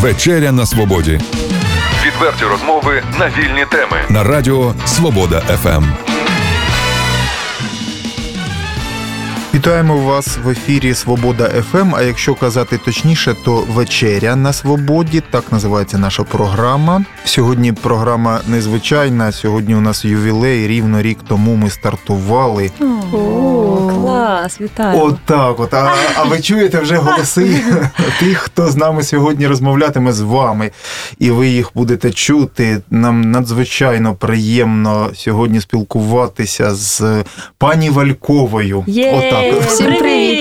Вечеря на свободі Відверті розмови на вільні теми. на радіо Свобода. ФМ. Вітаємо вас в ефірі Свобода ФМ. А якщо казати точніше, то вечеря на свободі. Так називається наша програма. Сьогодні програма незвичайна. Сьогодні у нас ювілей. Рівно рік тому ми стартували. О, клас, вітаю. Отак, от. А, а ви чуєте вже голоси тих, хто з нами сьогодні розмовлятиме з вами, і ви їх будете чути. Нам надзвичайно приємно сьогодні спілкуватися з пані Вальковою. Є! Отак. Всім Привіт!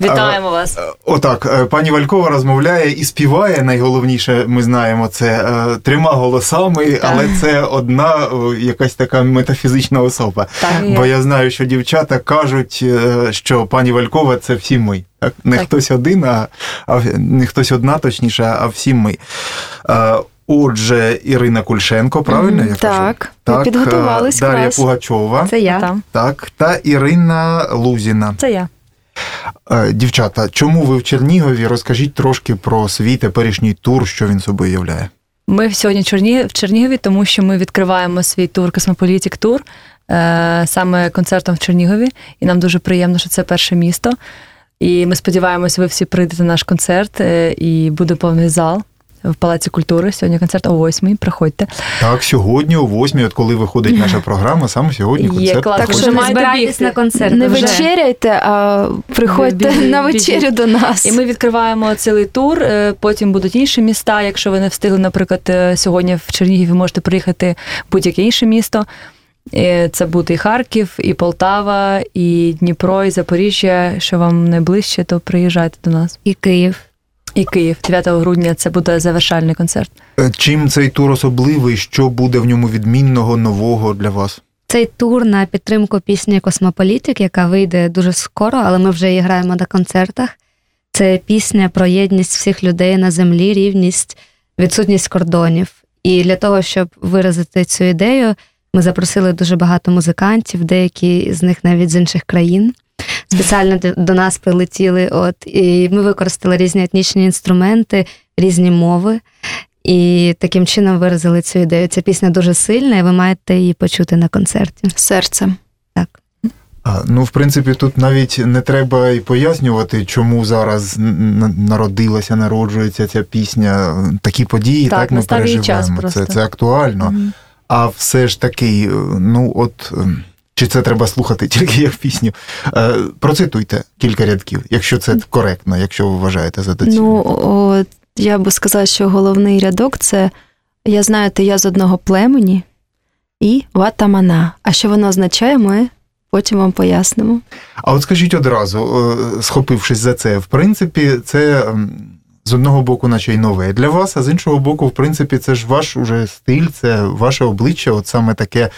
Вітаємо вас. Отак, е, пані Валькова розмовляє і співає. Найголовніше, ми знаємо це е, трьома голосами, але це одна е, якась така метафізична особа. Так, Бо я знаю, що дівчата кажуть, е, що пані Валькова це всі ми. Не Так. хтось один, а, а не хтось одна, точніше, а всі ми. Е, Отже, Ірина Кульшенко, правильно я кажу? Так, ми підготувались е, Дар'я. Пугачова, Це я. Так, та Ірина Лузіна. Це я. Е, Дівчата, чому ви в Чернігові? Розкажіть трошки про свій теперішній тур, що він собою являє. Ми сьогодні в Чернігові, тому що ми відкриваємо свій тур Космополітік Тур е, саме концертом в Чернігові. І нам дуже приємно, що це перше місто. І ми сподіваємося, ви всі прийдете на наш концерт, е, і буде повний зал в Палаці культури. Сьогодні концерт о 8 Приходьте. Так, сьогодні о 8, от коли виходить наша програма, саме сьогодні Є, клас. Так що не збирайтесь на концерт. Не вже. вечеряйте, а приходьте Біжіть, на вечерю до нас. І ми відкриваємо цілий тур. е, Потім будуть інші міста. Якщо ви не встигли, наприклад, е, сьогодні в Чернігів ви можете приїхати в будь-яке інше місто. Е, Це буде і Харків, і Полтава, і Дніпро, і Запоріжжя. Що вам найближче, то приїжджайте до нас. І Київ. І Київ, 9 грудня, це буде завершальний концерт. Е, Чим цей тур особливий? Що буде в ньому відмінного, нового для вас? Цей тур на підтримку пісні Космополітик, яка вийде дуже скоро, але ми вже її граємо на концертах. Це пісня про єдність всіх людей на землі, рівність, відсутність кордонів. І для того, щоб виразити цю ідею, ми запросили дуже багато музикантів, деякі з них навіть з інших країн. Спеціально до- нас прилетіли. От і ми використали різні етнічні інструменти, різні мови. І таким чином виразили цю ідею. Ця пісня дуже сильна, і ви маєте її почути на концерті. серцем. Так. А, Ну, в принципі, тут навіть не треба і пояснювати, чому зараз народилася, народжується ця пісня. Такі події, Так, так, ми її час переживаємо. Це, це актуально. А все ж таки, ну от. Чи це треба слухати тільки як пісню? Е, Процитуйте кілька рядків, якщо це коректно, якщо ви вважаєте за доцільне. Ну, от, я би сказала, що головний рядок це я знаю, ти я з одного племені і ватамана. А що воно означає, ми потім вам пояснимо. А от скажіть одразу, е, схопившись за це, в принципі, це з одного боку, наче й нове для вас, а з іншого боку, в принципі, це ж ваш уже стиль, це ваше обличчя, от саме таке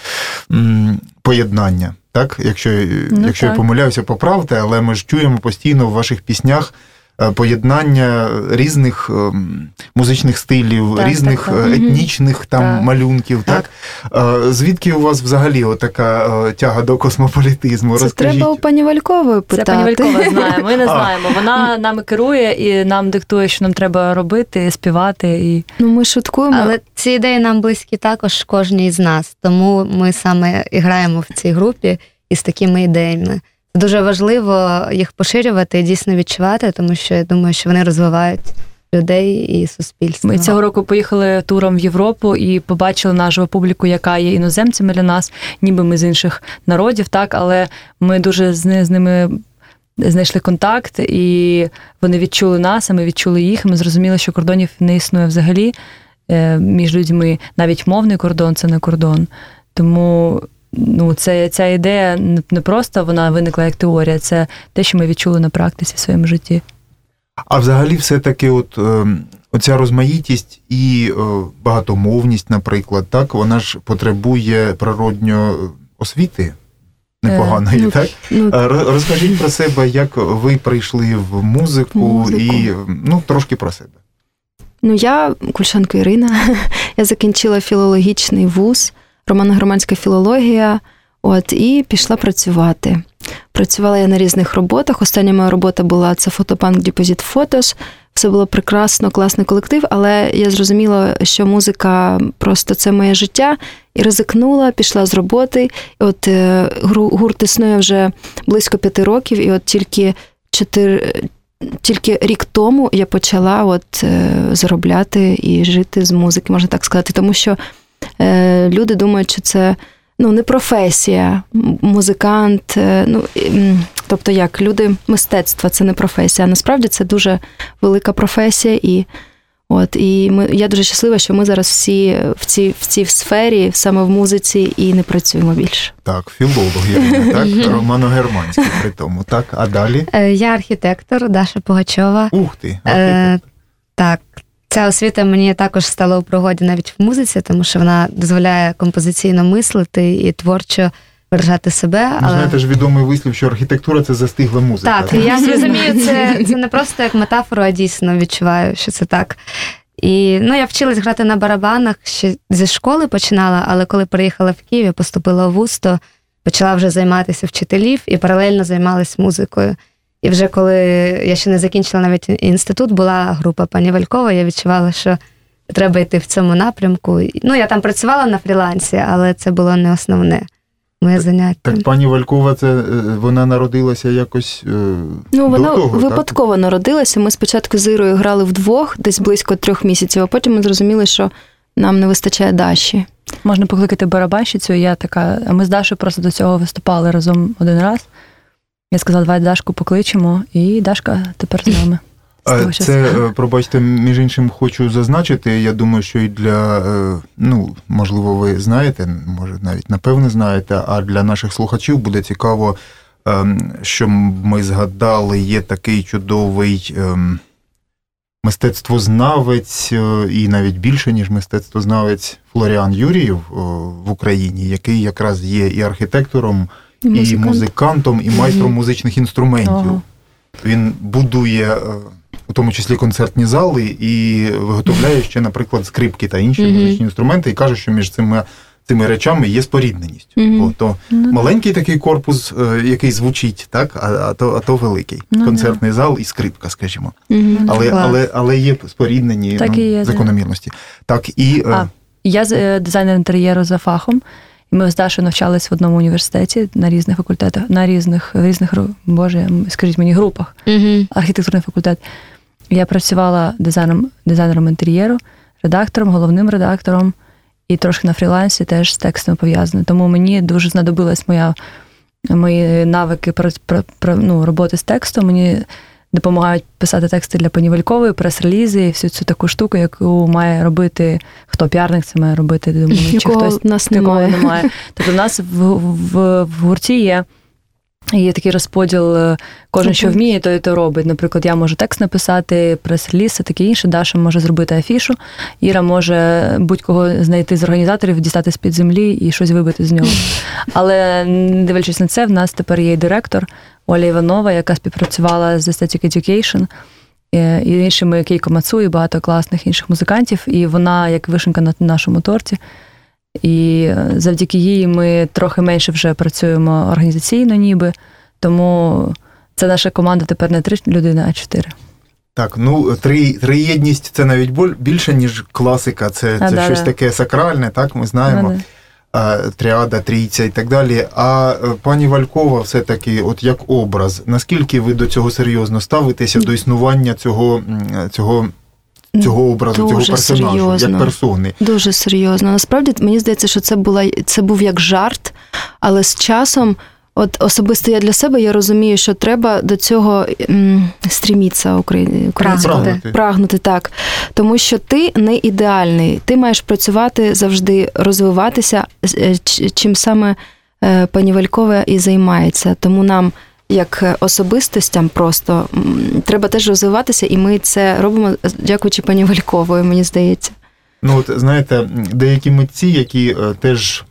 м, поєднання. Так, якщо, Ну, якщо я так. помиляюся, поправте, але ми ж чуємо постійно в ваших піснях. Е, Поєднання різних ем, музичних стилів, Так, різних так, так. е, етнічних там Так. малюнків. Так. Е, Звідки у вас взагалі така е, тяга до космополітизму? Це Розкажіть. треба у пані Валькової Це пані Валькова знає. Ми не А. знаємо. Вона нами керує і нам диктує, що нам треба робити, співати. І Ну, ми шуткуємо. Але ці ідеї нам близькі також кожній з нас, тому ми саме і граємо в цій групі із такими ідеями. Дуже важливо їх поширювати і дійсно відчувати, тому що я думаю, що вони розвивають людей і суспільство. Ми цього року поїхали туром в Європу і побачили наживу публіку, яка є іноземцями для нас, ніби ми з інших народів, так, але ми дуже з, з ними знайшли контакт, і вони відчули нас, а ми відчули їх. і Ми зрозуміли, що кордонів не існує взагалі е, між людьми. Навіть мовний кордон це не кордон. Тому ну, це, ця ідея не- просто вона виникла як теорія, це те, що ми відчули на практиці в своєму житті. А взагалі, все-таки, от е, оця розмаїтість і е, багатомовність, наприклад, так, вона ж потребує природньо освіти непоганої, ну, так? Ну, Е, Розкажіть про себе, як ви прийшли в музику, Музику. і ну, трошки про себе. Ну, я Кульшенко Ірина. Я закінчила філологічний вуз, романо-громадська філологія, от, і пішла працювати. Працювала я на різних роботах. Остання моя робота була це фотопанк Photos в Все було прекрасно, класний колектив, але я зрозуміла, що музика просто це моє життя, і ризикнула, пішла з роботи. І От е, гурт існує вже близько п'яти років, і от тільки чотири. Тільки рік тому я почала от е, заробляти і жити з музики, можна так сказати, тому що люди думають, що це ну, не професія, музикант. е, Ну, тобто як люди мистецтва це не професія. А насправді це дуже велика професія. І, от, і ми, я дуже щаслива, що ми зараз всі в цій, в цій сфері, саме в музиці, і не працюємо більше. Так, філологи, так, романо-германські при тому. Так, а далі? Е, Я архітектор Даша Пугачова. Ух ти, Е, архітектор. так, ця освіта мені також стала у пригоді навіть в музиці, тому що вона дозволяє композиційно мислити і творчо виражати себе. Ну, Але знаєте ж відомий вислів, що архітектура це застигла музика. так, я розумію, це, це не просто як метафора, а дійсно відчуваю, що це так. І ну, я вчилась грати на барабанах ще зі школи починала, але коли приїхала в Київ, я поступила в ВУЗ, то почала вже займатися вчителів і паралельно займалась музикою. І вже коли я ще не закінчила навіть інститут, була група пані Валькова, я відчувала, що треба йти в цьому напрямку. Ну, я там працювала на фрілансі, але це було не основне моє заняття. Так, пані Валькова, це е, вона народилася якось. е, Ну, до вона того, так? випадково народилася. Ми спочатку з Ірою грали вдвох, десь близько трьох місяців, а потім ми зрозуміли, що нам не вистачає Даші. Можна покликати барабанщицю. Я така, а ми з Дашою просто до цього виступали разом один раз. Я сказала, давай Дашку покличемо, і Дашка тепер з нами. Це, е, пробачте, між іншим хочу зазначити. Я думаю, що і для, е, ну, можливо, ви знаєте, може, навіть напевне знаєте, а для наших слухачів буде цікаво, ем, що ми згадали, є такий чудовий ем, мистецтвознавець, е, і навіть більше, ніж мистецтвознавець Флоріан Юрієв е, в Україні, який якраз є і архітектором, і Музикант. музикантом, і майстром музичних інструментів. Ого. Він будує е, у тому числі концертні зали і виготовляє ще, наприклад, скрипки та інші Мгм. музичні інструменти, і каже, що між цими, цими речами є спорідненість. Мгм. Бо то Ну, маленький такий корпус, е, який звучить, так, а, а, то, а то великий. Ну, Концертний зал і скрипка, скажімо. Але, але, але є споріднені Так ну, і є, закономірності. Так, і е, Я е, дизайнер інтер'єру за фахом. І ми з Дашою навчались в одному університеті на різних факультетах, на різних різних боже, скажіть мені, групах. Мгм. архітектурний факультет. Я працювала дизайнером, дизайнером інтер'єру, редактором, головним редактором і трошки на фрілансі теж з текстом пов'язано. Тому мені дуже знадобилась моя, мої навики про, про, про ну, роботи з текстом. Мені допомагають писати тексти для пані Валькової, прес-релізи і всю цю таку штуку, яку має робити хто піарник це має робити. Думаю, чи Якого хтось нас немає. немає. Тобто в нас в, в, в гурті є. Є такий розподіл, е, кожен що вміє, той то робить. Наприклад, я можу текст написати, прес-реліз таке інше. Даша може зробити афішу. Іра може будь-кого знайти з організаторів, дістати з-під землі і щось вибити з нього. Але дивлячись на це, в нас тепер є і директор Оля Іванова, яка співпрацювала з Aesthetic Education е, і іншими Кейко Мацу, і багато класних інших музикантів. І вона як вишенка на нашому торті. І завдяки їй ми трохи менше вже працюємо організаційно, ніби. Тому це наша команда тепер не три людини, а чотири. Так, ну три, триєдність це навіть більше, ніж класика. Це, А, це да, щось да. таке сакральне, так ми знаємо. Ну, да. Тріада, трійця і так далі. А е, пані Валькова, все-таки, от як образ, наскільки ви до цього серйозно ставитеся до існування цього, цього, цього образу, цього персонажу, серйозно. як персони? Дуже серйозно. Насправді мені здається, що це була це був як жарт, але з часом, от особисто я для себе я розумію, що треба до цього м, стрімітися українською. Прагнути. Прагнути так. Тому що ти не ідеальний. Ти маєш працювати завжди, розвиватися, е, чим саме е, пані Валькова і займається. Тому нам. Як особистостям просто треба теж розвиватися, і ми це робимо дякуючи пані Валькової, мені здається. Ну, от знаєте, деякі митці, які е, теж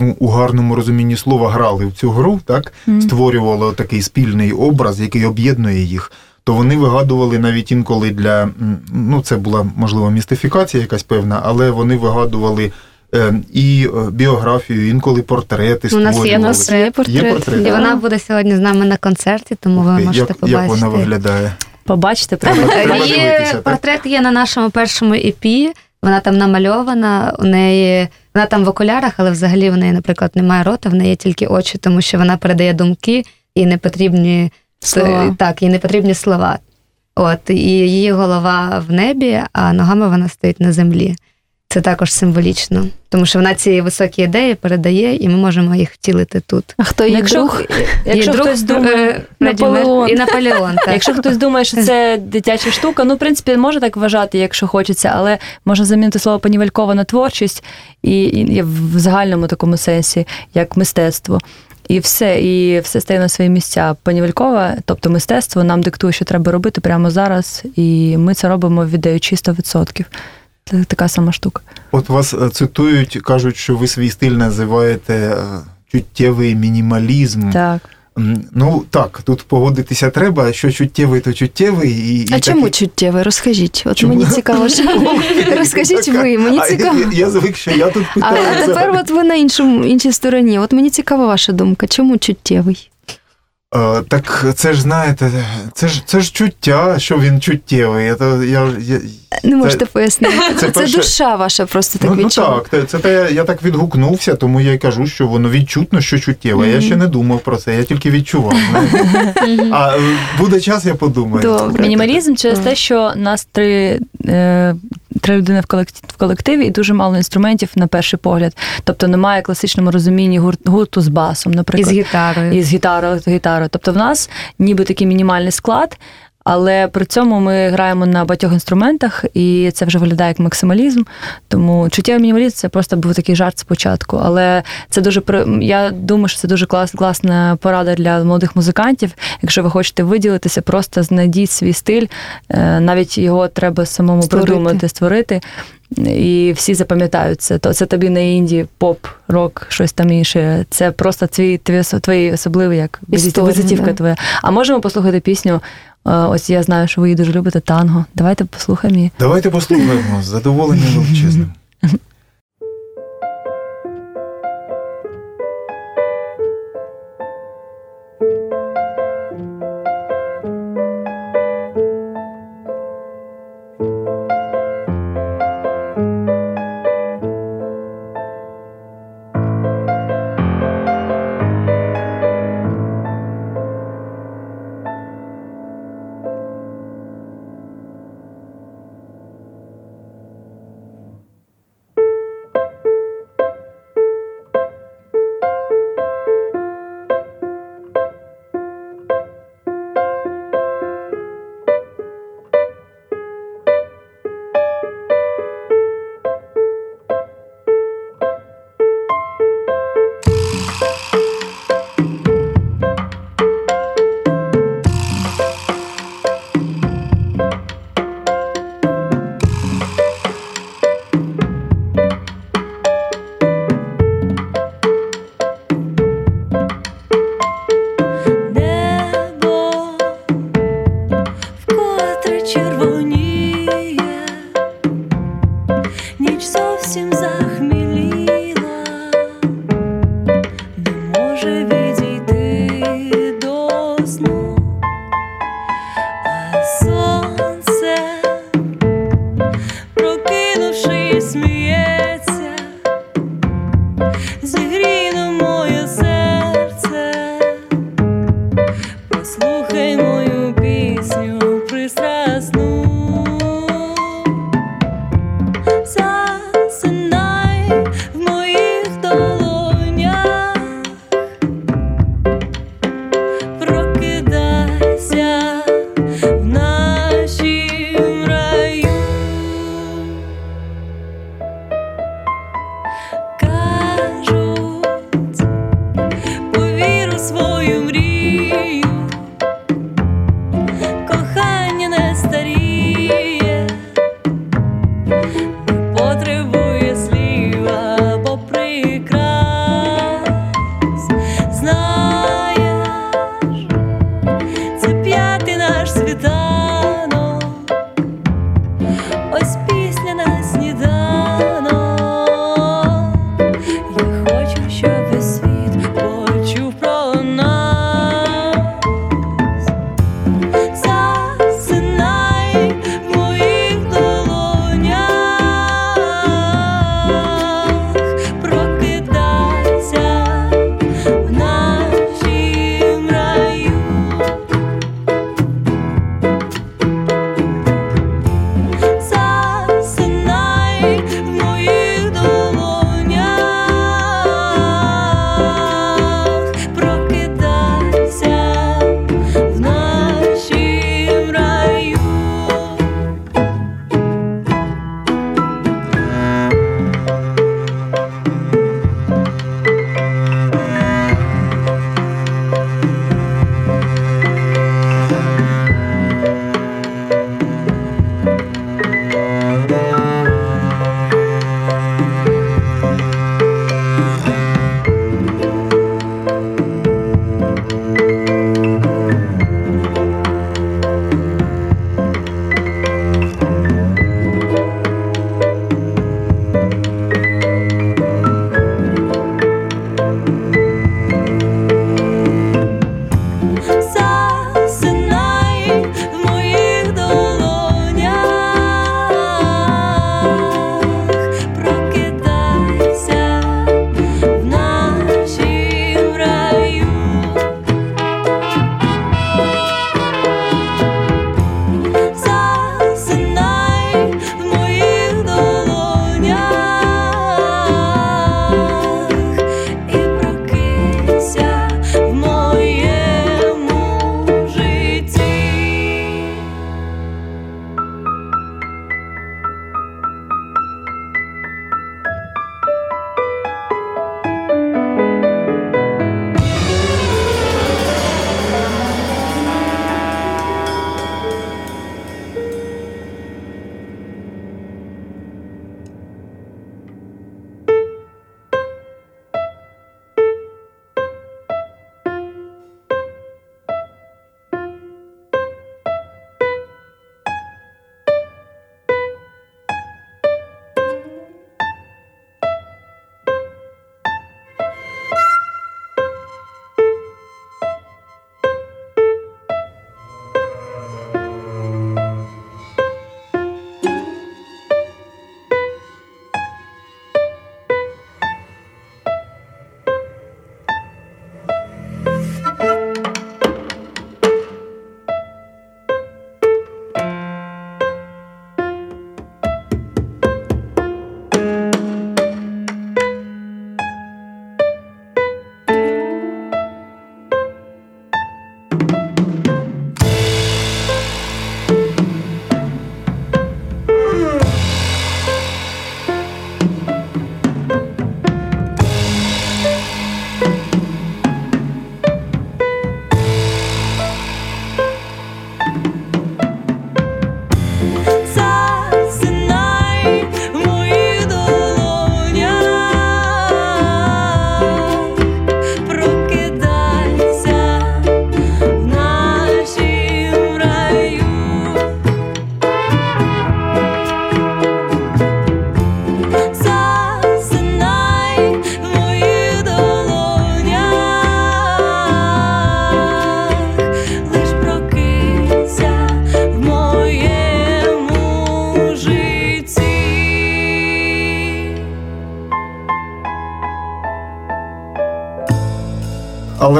ну, у гарному розумінні слова грали в цю гру, так, Мгм. створювали такий спільний образ, який об'єднує їх. То вони вигадували навіть інколи для ну це була можливо містифікація якась певна, але вони вигадували е, і е, біографію, інколи портрети У нас є Є портрет. Є портрет. І вона буде сьогодні з нами на концерті, тому ви можете як, побачити. як вона виглядає? побачите. Треба- так? портрет є на нашому першому EP. Вона там намальована, у неї вона там в окулярах, але взагалі в неї, наприклад, немає рота, в неї тільки очі, тому що вона передає думки, їй не потрібні Слова. Так, їй не потрібні слова. От, і її голова в небі, а ногами вона стоїть на землі. Це також символічно, тому що вона ці високі ідеї передає, і ми можемо їх втілити тут. А хто її Якщо, друг? якщо Її хтось думає, е, Наполеон. і Наполеон. Так. Якщо хтось думає, що це дитяча штука, ну, в принципі, може так вважати, якщо хочеться, але можна замінити слово панівелькова на творчість і, і в загальному такому сенсі, як мистецтво. І все, і все стає на свої місця. Панівелькова, тобто мистецтво, нам диктує, що треба робити прямо зараз, і ми це робимо віддаючи 100%. Це така сама штука. От вас е, цитують, кажуть, що ви свій стиль називаєте е, чуттєвий мінімалізм. Так. Ну так, тут погодитися треба, що чуттєвий, то чуттєвий. І, А і чому такий- чуттєвий? Розкажіть. От Чому? мені цікаво, що розкажіть ви, мені цікаво. Я, я звик, що я тут питаю. а тепер от ви на іншому іншій стороні. От мені цікава ваша думка. Чому чуттєвий? Е, так це ж знаєте, це ж це ж чуття, що він чуттєвий. Це, я, я, Не можете пояснити. це Це, перше- душа ваша просто так ну, ну так, це, це те, я так відгукнувся, тому я й кажу, що воно відчутно, що чуттєве. Я ще не думав про це, я тільки відчував. знаєте. А е, буде час, я подумаю. Добре. Мінімалізм через те, що нас три, е, три людини в колективі, в колективі і дуже мало інструментів на перший погляд. Тобто немає класичному розумінні гурт, гурту з басом, І наприклад. з гітарою. І з гітарою, електрогітарою. Тобто в нас ніби такий мінімальний склад, але при цьому ми граємо на багатьох інструментах, і це вже виглядає як максималізм. Тому чуттєвий мінімалізм це просто був такий жарт спочатку. Але це дуже я думаю, що це дуже клас, класна порада для молодих музикантів. Якщо ви хочете виділитися, просто знайдіть свій стиль. Е, Навіть його треба самому Створити. придумати, створити. І всі запам'ятають це. То це тобі не інді, поп, рок, щось там інше. Це просто твій, твій, твій особливий як Історія, визитівка да. твоя. А можемо послухати пісню. Е, Ось я знаю, що ви її дуже любите танго. Давайте послухаємо її. Давайте послухаємо з задоволенням величезним.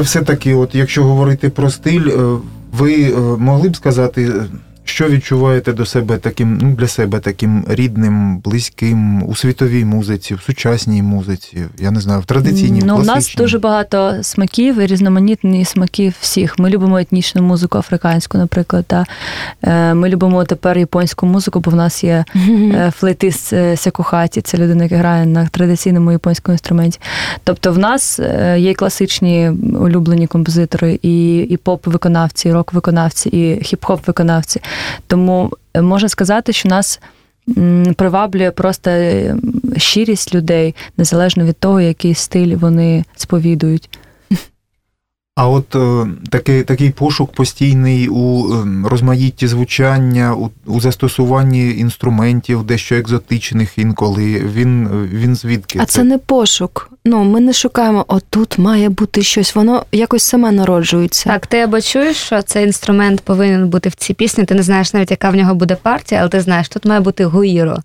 Все-таки, от якщо говорити про стиль, е, ви е, могли б сказати, е, що відчуваєте до себе таким, ну, для себе таким рідним, близьким у світовій музиці, в сучасній музиці, я не знаю, в традиційній, Ну, у нас дуже багато смаків і різноманітні смаки всіх. Ми любимо етнічну музику африканську, наприклад. Та. Е, Ми любимо тепер японську музику, бо в нас є е, флейтист е, Сякухаті, це людина, яка грає на традиційному японському інструменті. Тобто в нас є класичні улюблені композитори, і, і поп-виконавці, і рок-виконавці, і хіп-хоп-виконавці. Тому е, можна сказати, що нас приваблює просто е, щирість людей, незалежно від того, який стиль вони сповідують. А от е, такий, такий пошук постійний у е, розмаїтті звучання, у, у застосуванні інструментів, дещо екзотичних інколи, він, він звідки? А це не пошук. Ну, ми не шукаємо, отут має бути щось, воно якось саме народжується. Так, ти або чуєш, що цей інструмент повинен бути в цій пісні, ти не знаєш навіть, яка в нього буде партія, але ти знаєш, тут має бути гуїро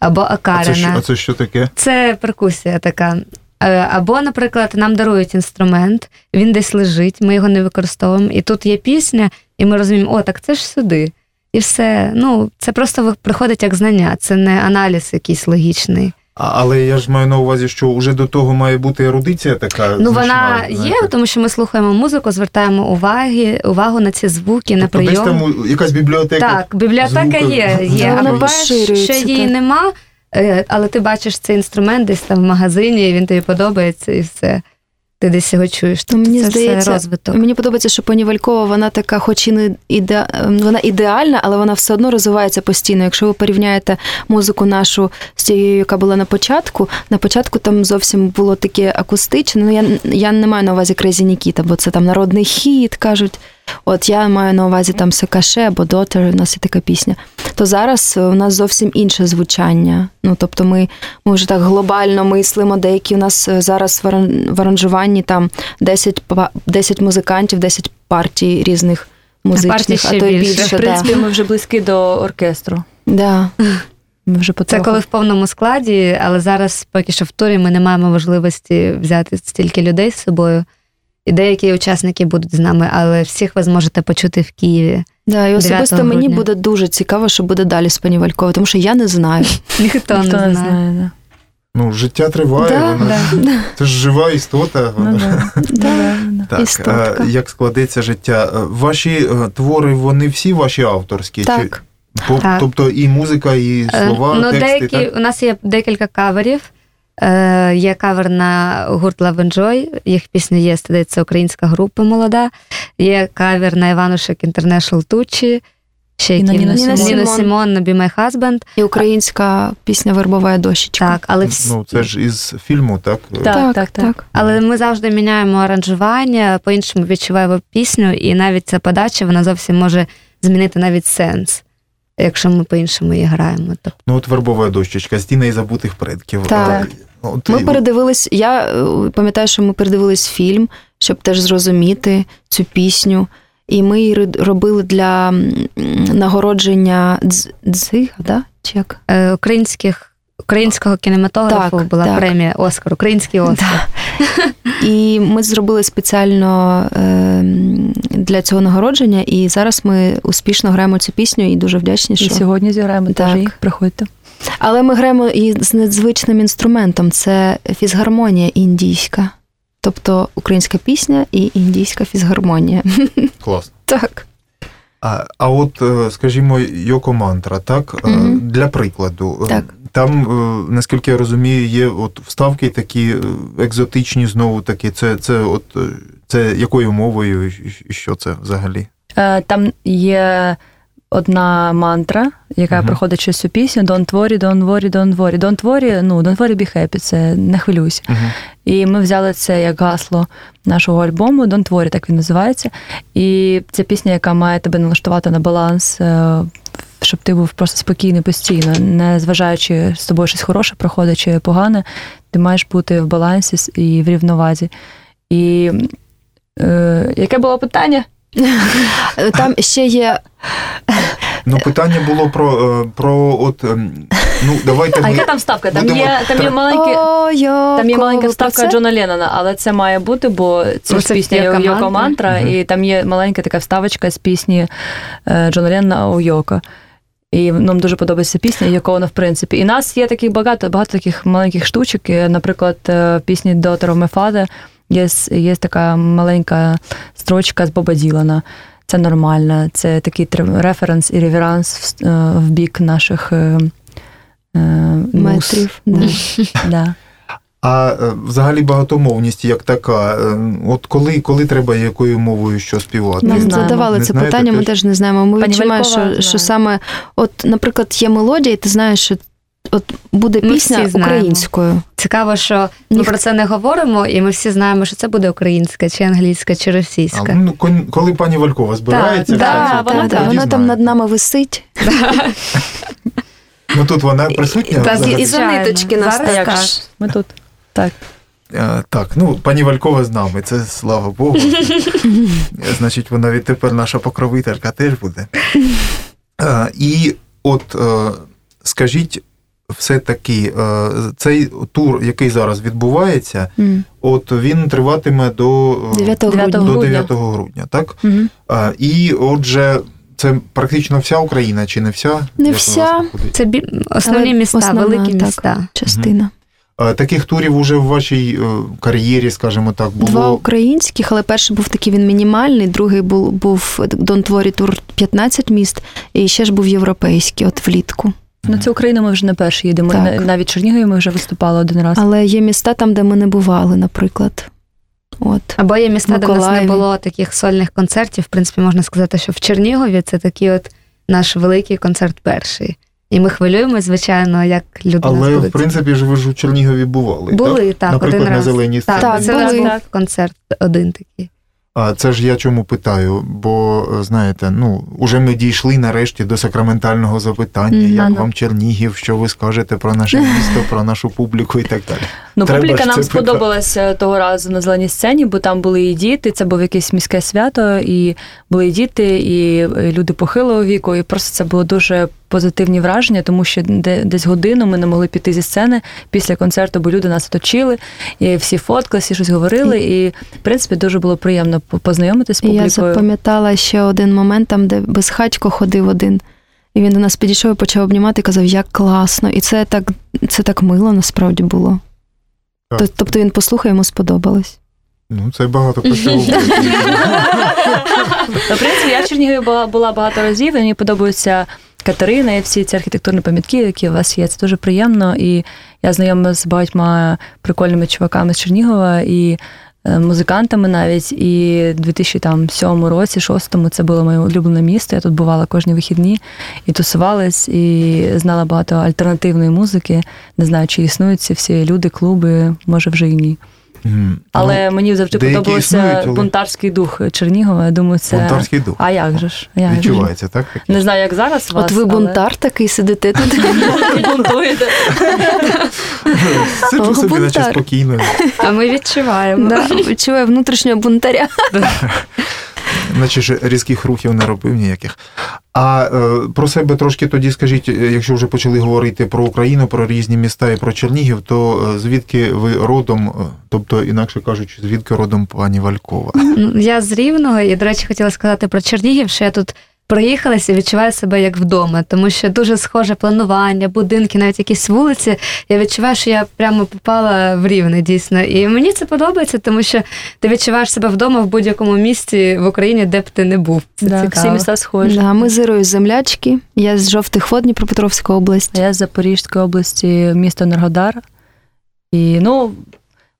або а це, а це що таке? Це перкусія така. Е, Або, наприклад, нам дарують інструмент, він десь лежить, ми його не використовуємо, і тут є пісня, і ми розуміємо, о, так це ж сюди. І все. Ну, це просто приходить як знання, це не аналіз якийсь логічний. А, але я ж маю на увазі, що вже до того має бути ерудиція така. Ну, значна, вона є, тому що ми слухаємо музику, звертаємо уваги, увагу на ці звуки, на Тобто десь там якась бібліотека. Так, бібліотека звуку. є. Є. вона А буваєш, поширюється, що її нема, але ти бачиш цей інструмент десь там в магазині, і він тобі подобається, і все. Ти десь його чуєш. Тобто мені це здається, все розвиток. Мені подобається, що пані Валькова, вона така, хоч і не іде... ем, вона ідеальна, але вона все одно розвивається постійно. Якщо ви порівняєте музику нашу з тією, яка була на початку, на початку там зовсім було таке акустичне. Ну я, я не маю на увазі Крезі Нікіта, бо це там народний хіт, кажуть. От я маю на увазі там Секаше або Дотер, у нас є така пісня. То зараз е, у нас зовсім інше звучання. Ну тобто, ми, ми вже так глобально мислимо. Деякі у нас е, зараз в аранжуванні там 10, 10 музикантів, 10 партій різних музичних, ще а то й більше. більше. В принципі, да. ми вже близькі до оркестру. Да. Ми вже Це коли в повному складі, але зараз поки що в турі ми не маємо можливості взяти стільки людей з собою. І деякі учасники будуть з нами, але всіх ви зможете почути в Києві. Да, і особисто 9 мені буде дуже цікаво, що буде далі з пані Вальковою, тому що я не знаю. Ніхто, не знає. Да. Ну, життя триває, Да, вона Да. це ж жива істота. Ну, да. Да, да. Так, Істотка. як складеться життя? Е, Ваші е, твори, вони всі ваші авторські? Так. Чи, Так. Тобто і музика, і Е, слова, ну, тексти, деякі, так? У нас є декілька каверів. Е, є кавер на гурт Love and Joy, їх пісня є, здається, українська група молода. Є кавер на Іванушек International Тучі. Ще Ніна Сімон. Ніна Сімон на Be My Husband. І українська пісня Вербова дощечка. Так, але всі, Ну, це ж із фільму, так? Так, так, так. Але ми завжди міняємо аранжування, по-іншому відчуваємо пісню, і навіть ця подача вона зовсім може змінити навіть сенс, якщо ми по-іншому її граємо. Тобто, Ну, от вербова дощечка, стіна і забутих предків. Так. Е, От, Ми і- передивились, я е, пам'ятаю, що ми передивились фільм, щоб теж зрозуміти цю пісню. І ми її робили для нагородження дзига, да? Чи як? е, українських, українського кінематографу Так, була так. премія Оскар, український Оскар. І ми зробили спеціально е, для цього нагородження, і зараз ми успішно граємо цю пісню і дуже вдячні, І що. сьогодні зіграємо Так. теж їх. Приходьте. Але ми граємо і з незвичним інструментом це фізгармонія індійська. Тобто українська пісня і індійська фізгармонія. Класно. Так. А, а от, е, скажімо, Йоко Мантра, так? Мгм. Для прикладу. е, Так. Там, наскільки я розумію, є от вставки такі екзотичні, знову таки. Це, це, от, це якою мовою і- що це взагалі? Там є одна мантра, яка Мгм. проходить через цю пісню: Don't worry, don't worry, don't worry. Don't worry, ну, don't worry, be happy, це не хвилюйся. Угу. І ми взяли це як гасло нашого альбому Don't worry, так він називається. І це пісня, яка має тебе налаштувати на баланс, е, щоб ти був просто спокійний постійно, не зважаючи з тобою щось хороше проходить чи погане, ти маєш бути в балансі і в рівновазі. І е, яке було питання? Там ще є Ну, питання було про, е, про от, ем, ну, давайте А ми яка там ставка? Там будемо є, там є маленькі. О, Там є маленька це? Джона Леннона, але це має бути, бо це ж пісня Йоко Йоко Мантра. Мантра, Мгм. і там є маленька така вставочка з пісні е, Джона Леннона у Йоко. І нам дуже подобається пісня, яка вона в принципі. І нас є таких багато, багато таких маленьких штучок. Наприклад, е, в пісні Daughter of my father є, є така маленька строчка з Боба Ділана. Це нормально, це такий референс і реверанс в, е, в бік наших е, е. Метрів. Да. Да. А е, взагалі багатомовність як така. От коли, коли треба якою мовою що співати? Нам задавали Не це питання, ми теж? не знаємо. Ми Пані відчуваємо, що, що саме, от, наприклад, є мелодія, і ти знаєш, що от буде Ми пісня українською. Цікаво, що ми про це не говоримо, і ми всі знаємо, що це буде українська, чи англійська, чи А, російська. ну, коли пані Валькова збирається, да, так, так, вона там над нами висить. Ну тут вона присутня. Так, взагалі? і за ниточки нас Зараз Як так. Ми тут. Так. Е, Так, ну пані Валькова з нами, це слава Богу. Значить, вона відтепер наша покровителька теж буде. Е, І от е, скажіть, все-таки, е, цей тур, який зараз відбувається, от він триватиме до, е, 9 9 грудня. до 9 грудня, так? Угу. Е, І отже, це практично вся Україна, чи не вся? Не Як вся. Це бі... основні Але міста, основна, великі так. міста. Частина. Е, Таких турів уже в вашій е, кар'єрі, скажімо так, було. Два українських, але перший був такий він мінімальний, другий був, був Worry Tour 15 міст, і ще ж був європейський, от влітку. На цю Україну ми вже не перші їдемо. Так. Навіть в Чернігові ми вже виступали один раз. Але є міста там, де ми не бували, наприклад. От. Або є міста, де в нас не було таких сольних концертів. В принципі, можна сказати, що в Чернігові це такий от наш великий концерт перший. І ми хвилюємось, звичайно, як люди Але, в принципі, ж ви ж у Чернігові бували. так? були так, Наприклад, один на раз. зеленій сцені. Так, Так, це були. був концерт один такий. А це ж я чому питаю? Бо е, знаєте, ну уже ми дійшли нарешті до сакраментального запитання, Мгм, як ну. вам Чернігів, що ви скажете про наше місто, про нашу публіку і так далі. Ну, Треба публіка нам сподобалася того разу на зеленій сцені, бо там були і діти, це був якесь міське свято, і були і діти, і люди похилого віку. І просто це було дуже позитивні враження, тому що десь годину ми не могли піти зі сцени після концерту, бо люди нас оточили, і всі фоткалися, всі щось говорили. І, в принципі, дуже було приємно по- познайомитися з І я запам'ятала ще один момент, там, де безхатько ходив один. І він до нас підійшов і почав обнімати і казав, як класно. І це так, це так мило насправді було. Так. Тобто він послухав, йому сподобалось. Ну, це багато про що. Ну, В принципі, я в Чернігові була, була багато разів, і мені подобаються Катерина і всі ці архітектурні пам'ятки, які у вас є. Це дуже приємно. І я знайома з багатьма прикольними чуваками з Чернігова і е, музикантами навіть. І в 2007 році, 2006 це було моє улюблене місто. Я тут бувала кожні вихідні і тусувалась, і знала багато альтернативної музики. Не знаю, чи існують ці всі люди, клуби, може вже і ні. Але мені завжди Ну, подобався існують, але- бунтарський дух Чернігова. Я думаю, це Ну, бунтарський дух. а як же ж? Як? Відчувається, так? Не знаю, як зараз От вас. Ви але- бунтар такий сидите тут. бунтуєте. Сиджу собі, наче спокійно. А ми відчуваємо. Відчуваю внутрішнього бунтаря. Наче ж різких рухів не робив ніяких. А е, про себе трошки тоді скажіть, е, якщо вже почали говорити про Україну, про різні міста і про Чернігів, то е, звідки ви родом, тобто, інакше кажучи, звідки родом пані Валькова? Я з Рівного, і, до речі, хотіла сказати про Чернігів, що я тут приїхалася і відчуваю себе як вдома, тому що дуже схоже планування, будинки, навіть якісь вулиці. Я відчуваю, що я прямо попала в рівне дійсно. І мені це подобається, тому що ти відчуваєш себе вдома в будь-якому місті в Україні, де б ти не був. Це Да, цікаво. всі міста схожі. Да, ми з Ірою землячки. Я з жовтих вод Дніпропетровська область. А Я з Запорізької області, місто Енергодар. І ну,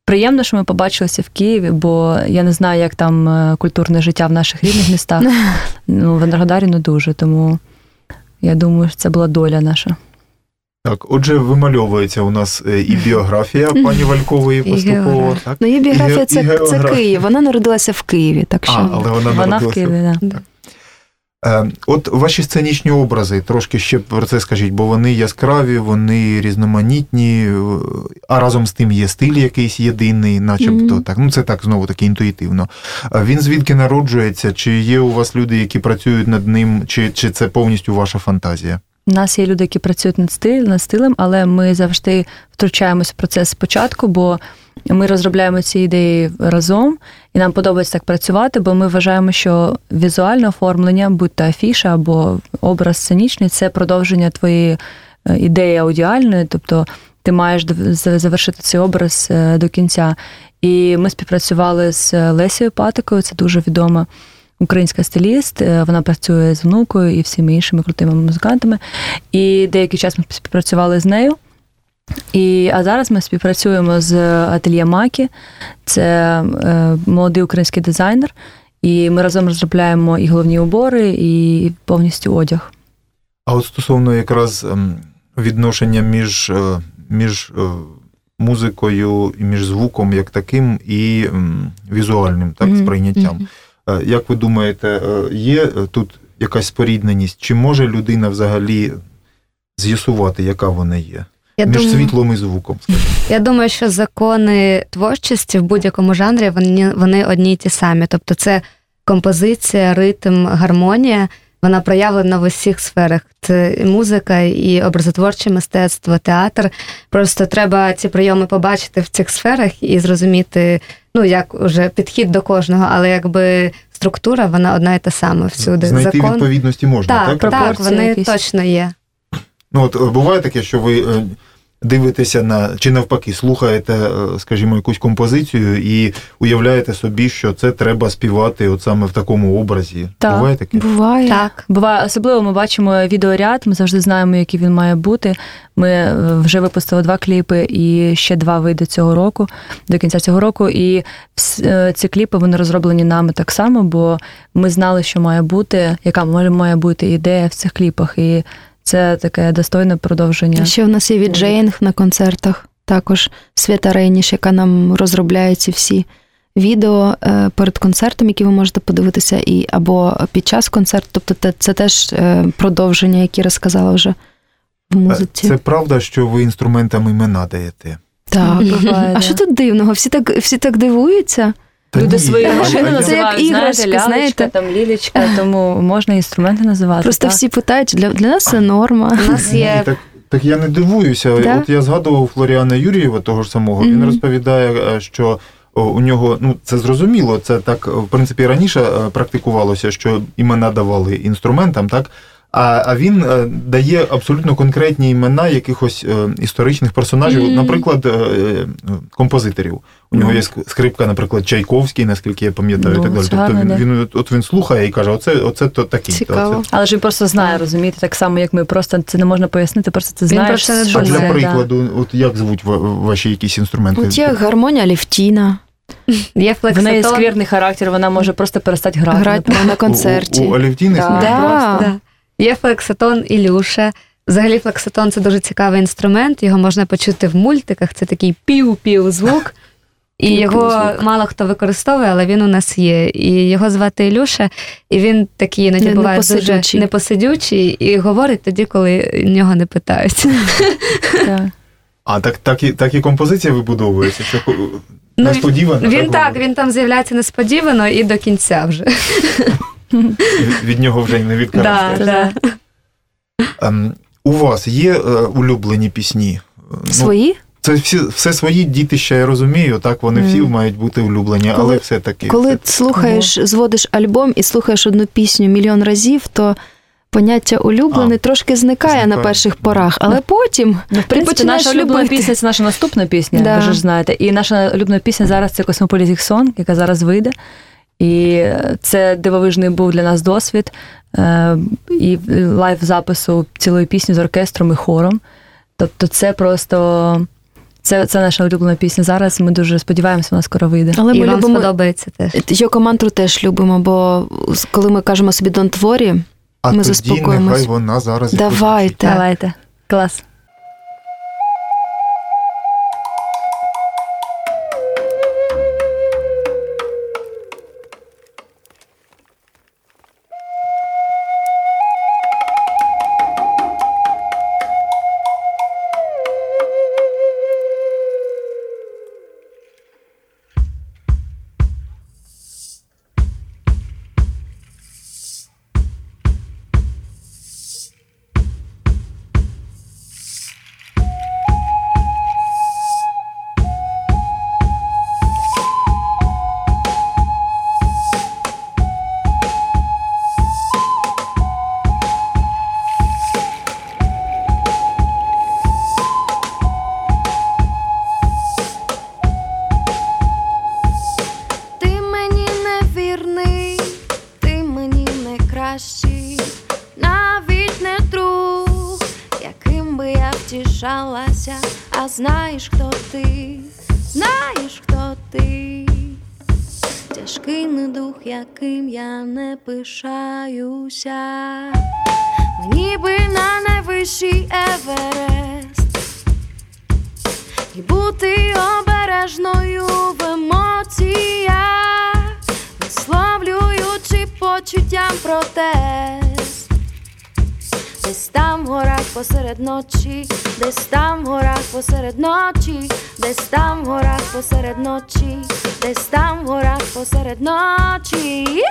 приємно, що ми побачилися в Києві, бо я не знаю, як там е, культурне життя в наших рідних містах. Ну, в Енергодарі не дуже, тому я думаю, що це була доля наша. Так, отже, вимальовується у нас е, і біографія пані Валькової поступово. Так? Ну, її біографія І це, і це. Київ. Вона народилася в Києві, так що. А, але вона, Вона в. Києві, да. Е, От ваші сценічні образи, трошки ще про це скажіть, бо вони яскраві, вони різноманітні, е, а разом з тим є стиль якийсь єдиний, начебто Мгм. так. Ну це так знову таки інтуїтивно. Він звідки народжується? Чи є у вас люди, які працюють над ним, чи, чи це повністю ваша фантазія? У нас є люди, які працюють над стилем, над стилем, але ми завжди втручаємося в процес спочатку, бо ми розробляємо ці ідеї разом, і нам подобається так працювати, бо ми вважаємо, що візуальне оформлення, будь то афіша або образ сценічний, це продовження твоєї е, ідеї аудіальної, тобто ти маєш завершити цей образ е, до кінця. І ми співпрацювали з Лесією Патикою, це дуже відома українська стиліст. Е, Вона працює з внукою і всіми іншими крутими музикантами. І деякий час ми співпрацювали з нею. І, а зараз ми співпрацюємо з ательє Макі, це е, молодий український дизайнер. І ми разом розробляємо і головні убори, і повністю одяг. А от стосовно якраз ем, відношення між, е, між е, музикою і між звуком як таким і ем, візуальним так, сприйняттям. Е, Як ви думаєте, е, є е, тут якась спорідненість? Чи може людина взагалі з'ясувати, яка вона є? Я між думаю, світлом і звуком, скажімо. Я думаю, що закони творчості в будь-якому жанрі вони, вони одні й ті самі. Тобто, це композиція, ритм, гармонія. Вона проявлена в усіх сферах. Це і музика, і образотворче мистецтво, театр. Просто треба ці прийоми побачити в цих сферах і зрозуміти, ну як уже підхід до кожного, але якби структура вона одна і та сама всюди. Знайти Закон відповідності можна, так? так, так, вони якісь. точно є. Ну, от е, буває таке, що ви е, дивитеся на чи навпаки слухаєте, е, скажімо, якусь композицію і уявляєте собі, що це треба співати от саме в такому образі. Так. Буває таке? Буває. Так. Буває, особливо ми бачимо відеоряд, ми завжди знаємо, який він має бути. Ми е, вже випустили два кліпи і ще два вийде цього року, до кінця цього року. І е, ці кліпи вони розроблені нами так само, бо ми знали, що має бути, яка може має бути ідея в цих кліпах. І це таке достойне продовження. Ще в нас є віджеїнг на концертах, також Свята Рейніш, яка нам розробляє ці всі відео е, перед концертом, які ви можете подивитися, і або під час концерту. Тобто це теж е, продовження, які розказала вже в музиці. Це правда, що ви інструментам імена даєте? Так. Буває, А що тут дивного? Всі так, всі так дивуються. Та Люди ні, свої машини Це як іграшки, знаєте, знаєте. там лілечка, тому можна інструменти називати. Просто так. всі питають, для, для нас це норма. У нас є так, так я не дивуюся. Да? От я згадував Флоріана Юрієва, того ж самого. Він розповідає, е, що у нього, ну це зрозуміло, це так в принципі раніше е, практикувалося, що імена давали інструментам, так. А, а він е, дає абсолютно конкретні імена якихось е, історичних персонажів, Мгм. наприклад, е, е, композиторів. У нього Ну. є скрипка, наприклад, Чайковський, наскільки я пам'ятаю, і Ну, так далі. Тобто він, він от він слухає і каже: оце, оце то такий. то Цікаво. оце. Але ж він просто знає, розумієте, так само, як ми. Просто це не можна пояснити, просто не що А для це, да. прикладу, от як звуть ваші якісь інструменти? От є гармонія Лівтіна, є В неї скверний характер, вона може просто перестати грати. грати на концерті. У, у Алівтіни Да. Да. Є флекситон Ілюша. Взагалі, флекситон це дуже цікавий інструмент. Його можна почути в мультиках. Це такий пів-пів звук. І його мало хто використовує, але він у нас є. І його звати Ілюша, і він такий іноді Не- буває дуже непосидючий. непосидючий і говорить тоді, коли нього не питають. А так, так, і, так і композиція вибудовується, що Ну, несподівано. Він так, він там з'являється несподівано і до кінця вже. Від, нього вже й не Да, відкараєшся. да. Ем, у вас є е, улюблені пісні? Е, ну, Свої? це всі, все свої дітища, я розумію, так вони всі мають бути улюблені, Коли- але все-таки. Коли це- слухаєш, зводиш альбом і слухаєш одну пісню мільйон разів, то поняття улюблений А, трошки зникає, на перших порах. Але потім Ну, в принципі, починаєш наша улюблена любити. пісня це наша наступна пісня, Да. ви ж знаєте. І наша улюблена пісня зараз це Song, яка зараз вийде. І це дивовижний був для нас досвід. е, І live запису цілої пісні з оркестром і хором. Тобто, це просто це, це наша улюблена пісня. Зараз ми дуже сподіваємося, вона скоро вийде. але і ми вам любимо сподобається теж. Йоко мантру теж любимо, бо коли ми кажемо собі Don't worry, а ми тоді заспокоїмось. нехай вона зараз Давайте. Давайте. Клас. Яким я не пишаюся, ніби на найвищий Еверест, і бути обережною в емоціях, висловлюючи почуттям протест. Десь там в горах посеред ночі, десь там в горах посеред ночі, десь там в горах посеред ночі, десь там в горах посеред ночі.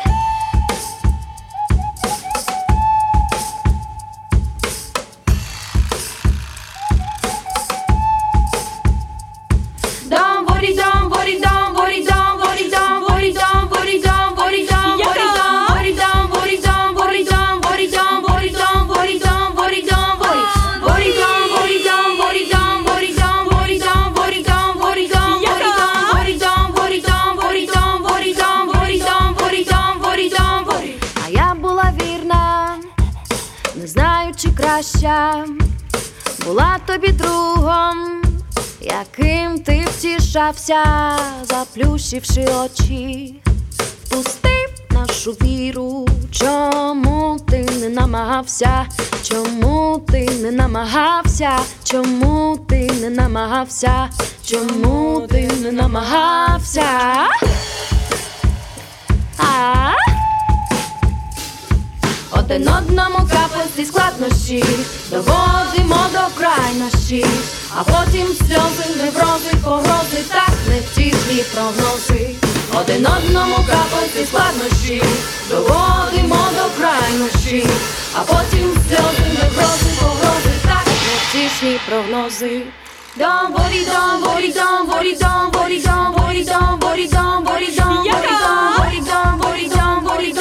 Краща, була тобі другом яким ти втішався, заплющивши очі, пустив нашу віру, чому ти не намагався, чому ти не намагався, чому ти не намагався, чому ти не намагався? А? Один одному капості складнощі, доводимо до крайнощі, а потім сльози, неврози, погрози, так невтішні прогнози. Один одному капості складнощі, доводимо до крайнощі, а потім сльози, неврози, погрози, так невтішні прогнози. Don't worry, don't worry, don't worry, don't worry, don't worry, don't worry, don't worry, don't worry, don't worry, don't worry, don't worry,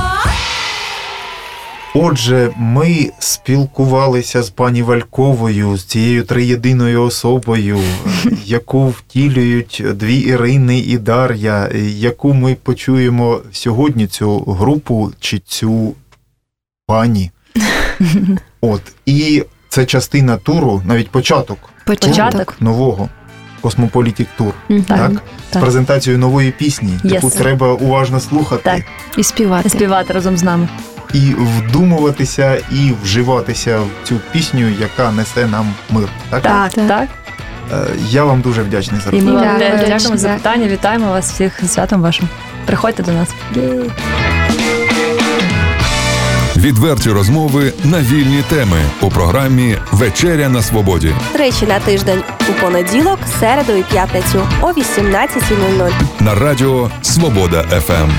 Отже, ми спілкувалися з пані Вальковою, з цією триєдиною особою, яку втілюють дві Ірини і Дар'я, яку ми почуємо сьогодні, цю групу чи цю пані. От, і це частина туру, навіть початок Початок. нового Космополітік тур. Мгм. Так? З так. презентацією нової пісні, яку треба уважно слухати. Так. І співати. Співати разом з нами. І вдумуватися і вживатися в цю пісню, яка несе нам мир. Так? Так, Так. так. Е, Я вам дуже вдячний за І ми вам Дякую. дякуємо за питання. Вітаємо вас всіх з святом вашим. Приходьте до нас. Відверті розмови на вільні теми у програмі Вечеря на свободі Тричі на тиждень у понеділок, середу і п'ятницю о 18.00. на радіо Свобода ФМ.